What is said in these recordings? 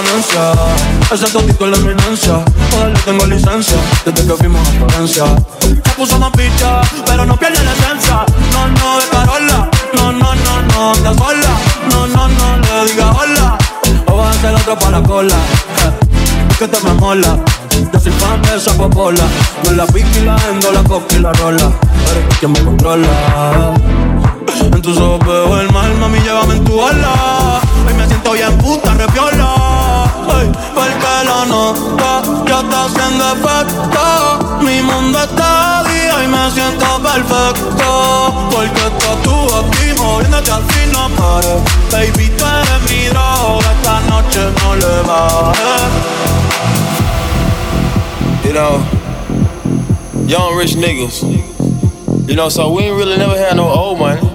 Permanencia Ese todito es la eminencia Joder, tengo licencia. Desde que fuimos a Florencia. Se puso más picha Pero no pierde la esencia. No, no, de Carola. No, no, no, no, anda sola. No, no, no, le diga hola. O va a ser otro para la cola. Eh que te me mola. Yo soy fan de esa popola. No la pique y la endo, la coca la rola. Eres quien me controla. En tus ojos veo el mal, mami, llévame en tu ala. Hoy me siento bien puta, repiola. Porque ya está haciendo efecto. Mi mundo está día y me siento perfecto. Porque estás tú aquí moviéndote así no pares. Baby, tú eres mi droga, esta noche no le. You know, young rich niggas. You know, so we ain't really never had no old money.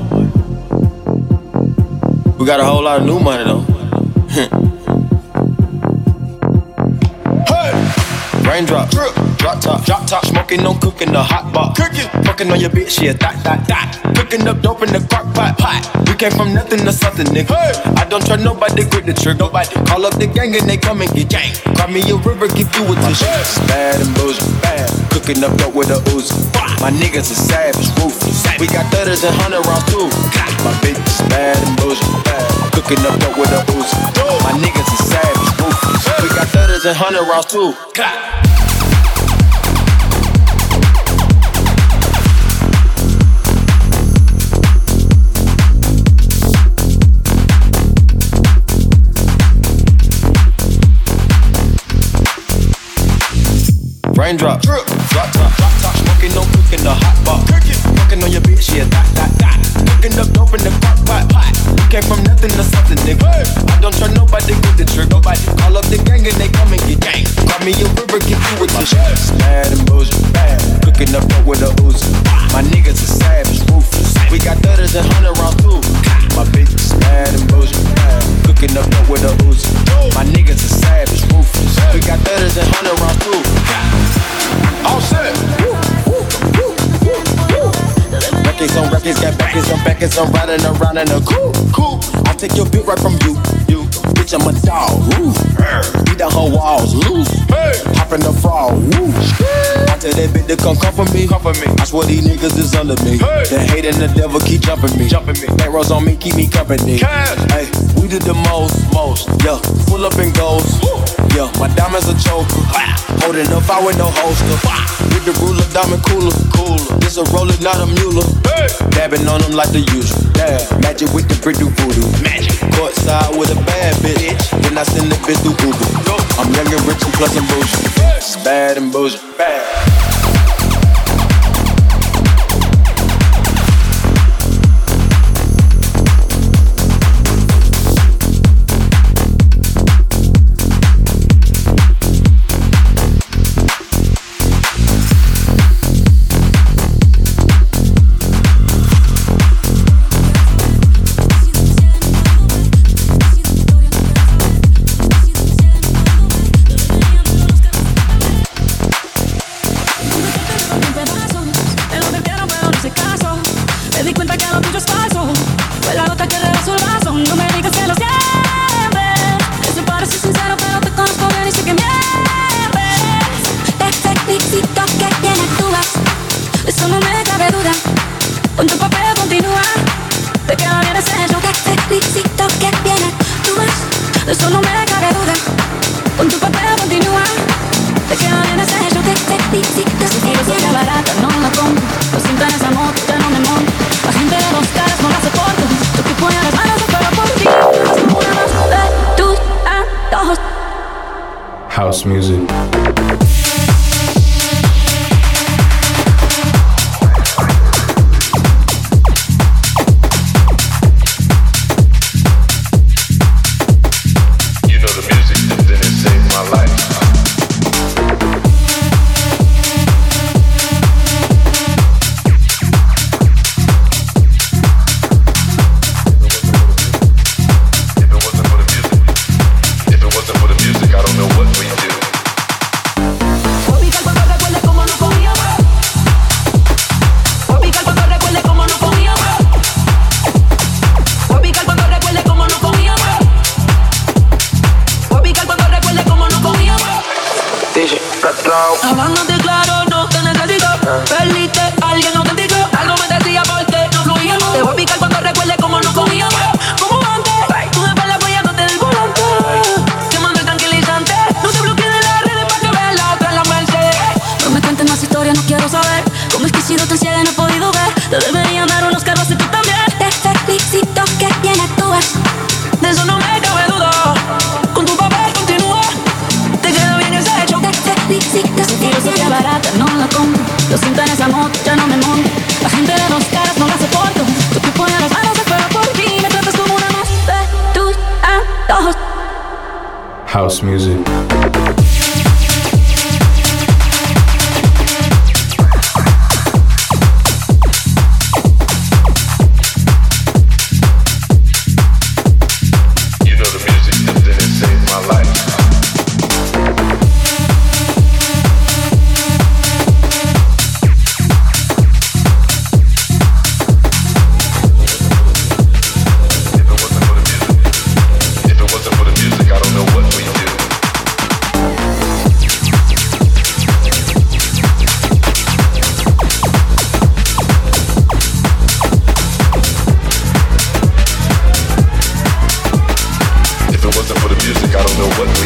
We got a whole lot of new money though. hey! Raindrop, drip, drop top, drop top, smoking, no cooking, the hot pot. Cooking, fucking on your bitch, yeah, that, that, that. Cooking up dope in the crock pot, pot. We came from nothing to something, nigga. Hey! I don't trust nobody, grip the trigger. Nobody call up the gang and they come and get gang. Cry me a river, give you a tissue. Bad and bullshit, bad. Cooking up dope with a Uzi. My niggas are savage, ruthless. We got thudders and hundred rounds too. My bitch is bad and bullshit, bad. Cooking up dope with a Uzi. My niggas are savage, ruthless. We got thudders and hundred rounds too. Raindrop, drip, the hot. Cooking, fucking on your bitch, yeah, that, that, that. Cooking up dope in the crock pot, pot. Came from nothing to something, nigga. I don't trust nobody with the trigger. Nobody call up the gang and they come and get gang. Call me a river, give you with my shit. Bad and bullshit, bad. Cooking up dope with a Uzi. My niggas are savage, ruthless. We got thudders and hundred rounds too. My bitch is bad and bullshit, bad. Cooking up dope with a Uzi. My niggas are savage, ruthless. We got thudders and hundred rounds too. All set. Records on records, got backers on backers, I'm riding around in a cool, cool. I take your beat right from you, you. Bitch, I'm a dog, woo. Beat down her walls, loose. Hop in the frog, woo. I tell that bitch to come comfort me, comfort me. I swear these niggas is under me. Hey. The hate and the devil keep jumping me, jumping me. Rows on me, keep me company. Hey, we did the most, most. Yeah, pull up and goes. Yeah, my diamonds a choker. Holding up, I with no holster. With the ruler, diamond cooler, cooler. This a roller, not a mule. Dabbing on them like the usual. Magic with the brick do voodoo. Magic. Courtside with a bad bitch. Then I send the bitch through Google. I'm young and rich and plus I'm bougie. It's bad and bougie. Bad. eso no me cabe duda. Con tu papel continúa, de que no viene ese yo que te visito que viene. Tú vas, eso no me cabe duda. Con tu papel continúa, de que no viene ese yo que te visito que viene. Si barata, no la compro, lo siento en esa moto, ya no me monto. La gente de los caras no la soporto, yo que ponía las manos pero por ti. Una de tus antojos. House music. what we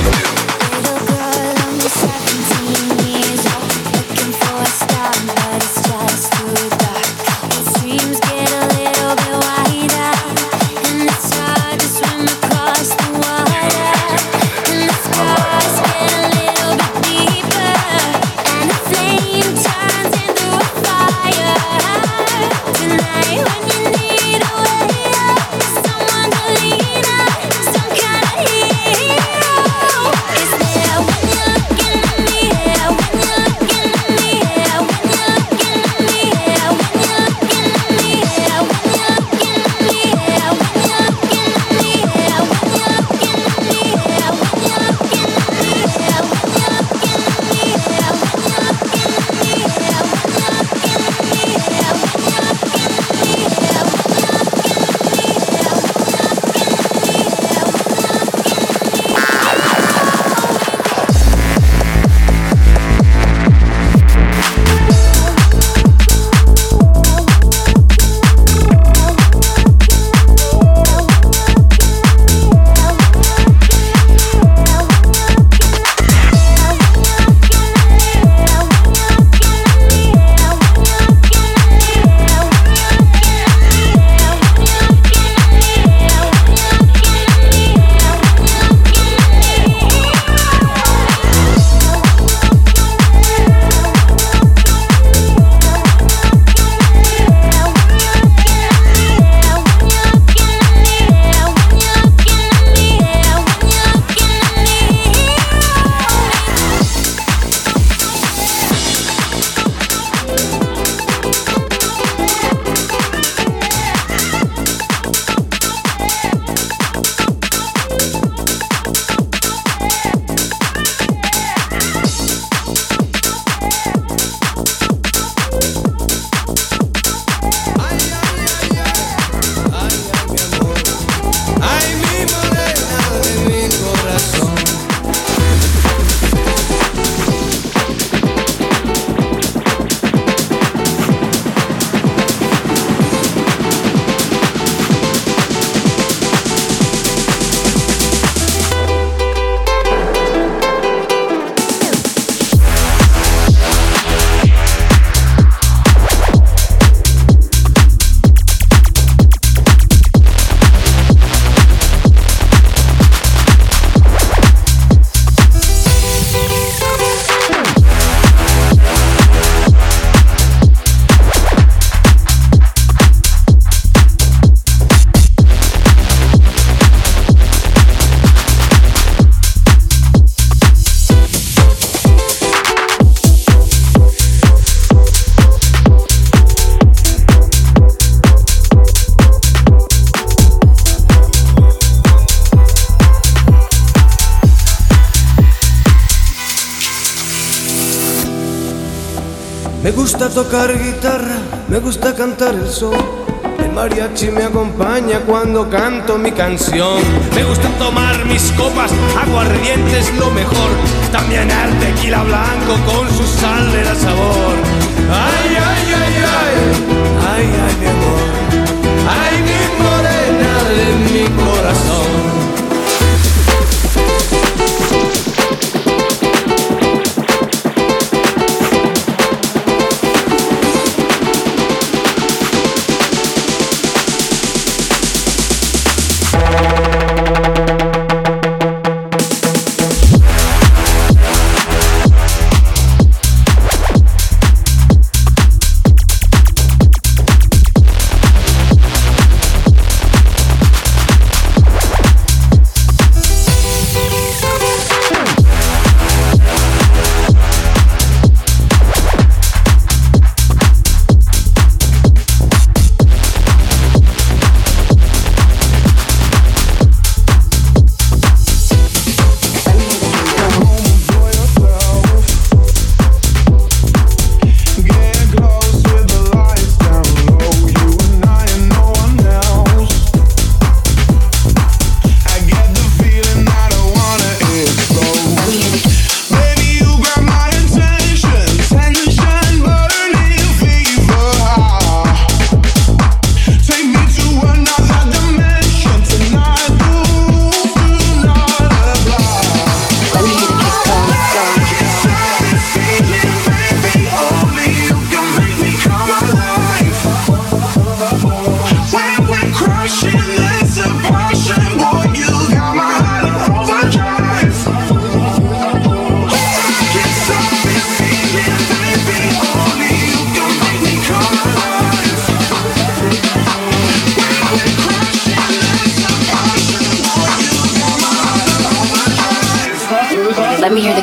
gusta tocar guitarra, me gusta cantar el sol. El mariachi me acompaña cuando canto mi canción. Me gusta tomar mis copas, aguardientes lo mejor. También el tequila blanco con su sal de la sabor. Ay, ay, ay, ay, ay, ay, mi amor. Ay, mi morena de mi corazón.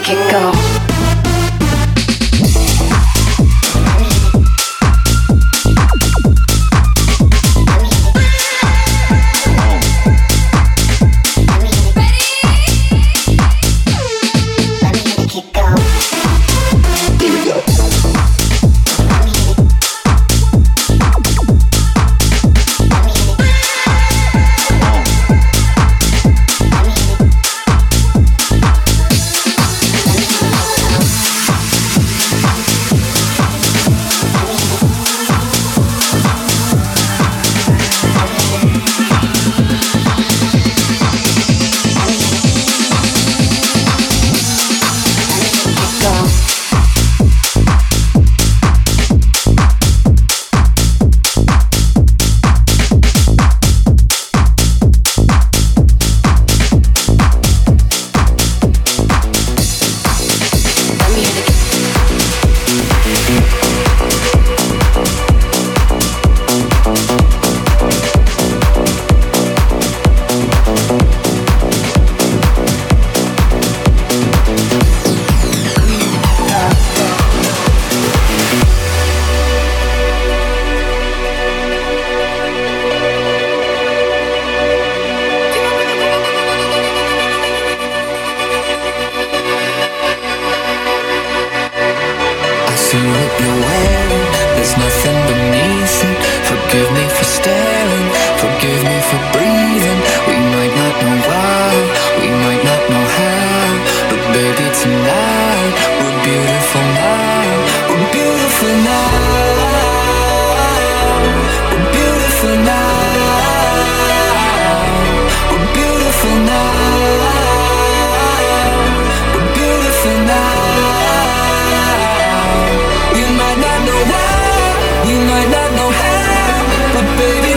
Let me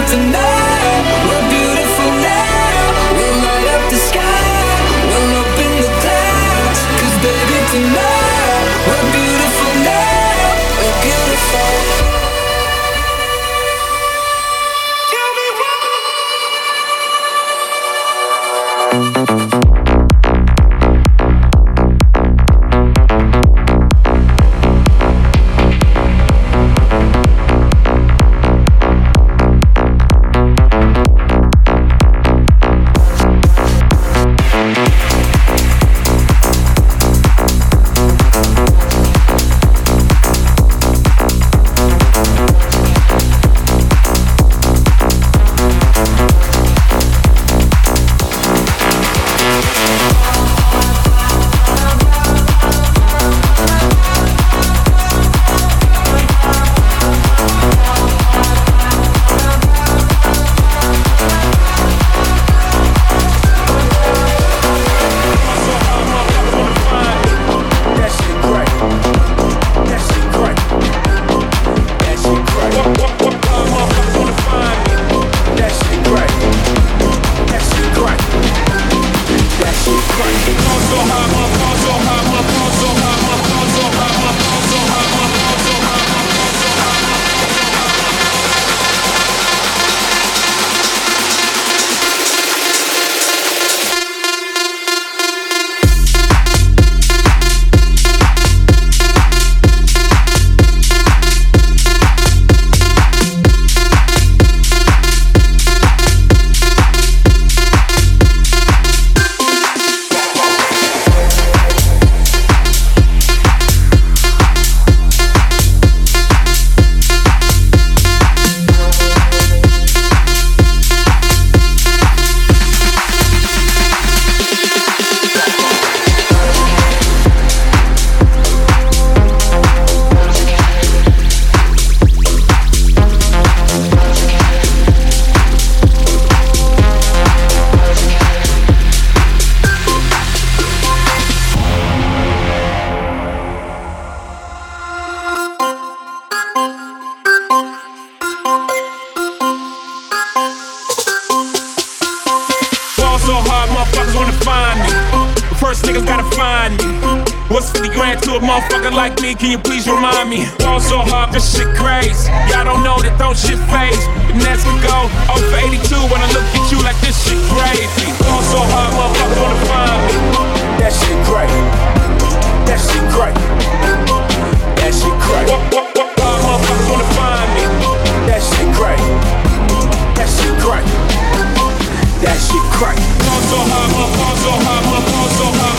tonight. motherfuckers wanna find me. First niggas gotta find me. What's 50 grand to a motherfucker like me? Can you please remind me? Fall so hard, this shit crazy. Y'all don't know that don't shit face. And that's we go. Oh for 82 when I look at you like this shit crazy. Fall so hard, motherfuckers wanna find me. That shit crazy. That shit crazy. That shit great. Motherfuckers wanna find me. That shit crazy. That shit crazy. That shit crazy so high, my palms so high, my palms so high.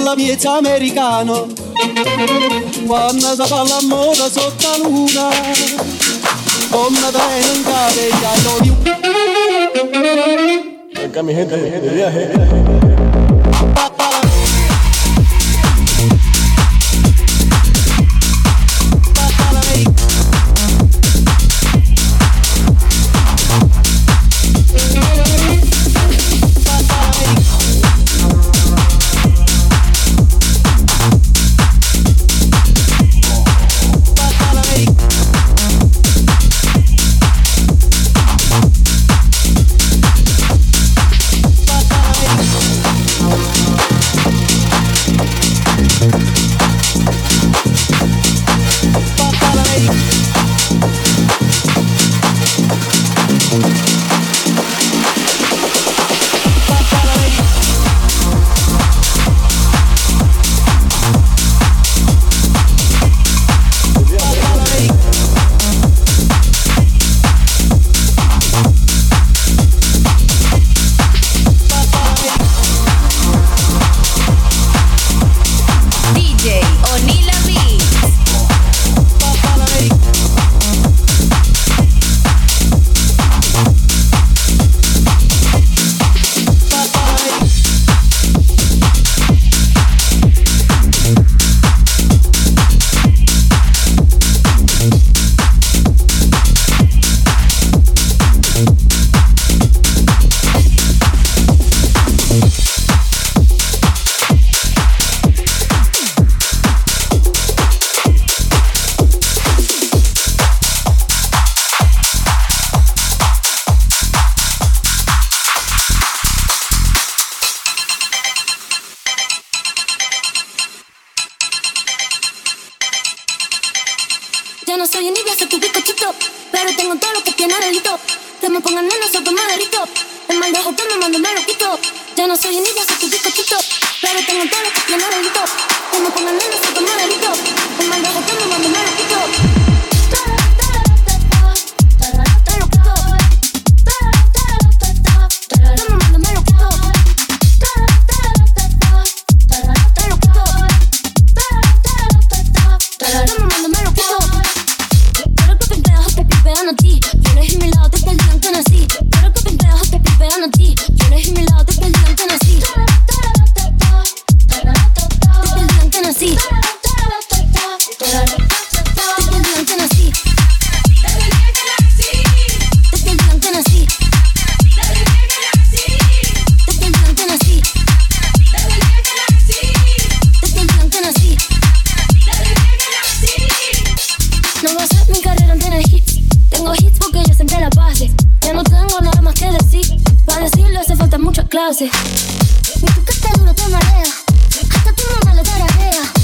balla miez americano, quando si fa la moda sotto la luna, la da non cade, ya lo dico. Camiseta de viaje. baby, tengo todo lo que tiene delito. Que me pongan nena, soy tu maderito. El mal de que me mando, me lo quito. Yo no soy un niño, soy tu discotito. Baby, tengo todo lo que tiene delito. Que me pongan nena, soy tu maderito. clase. Mi tu catálogo te marea, hasta tu mamá le tararea.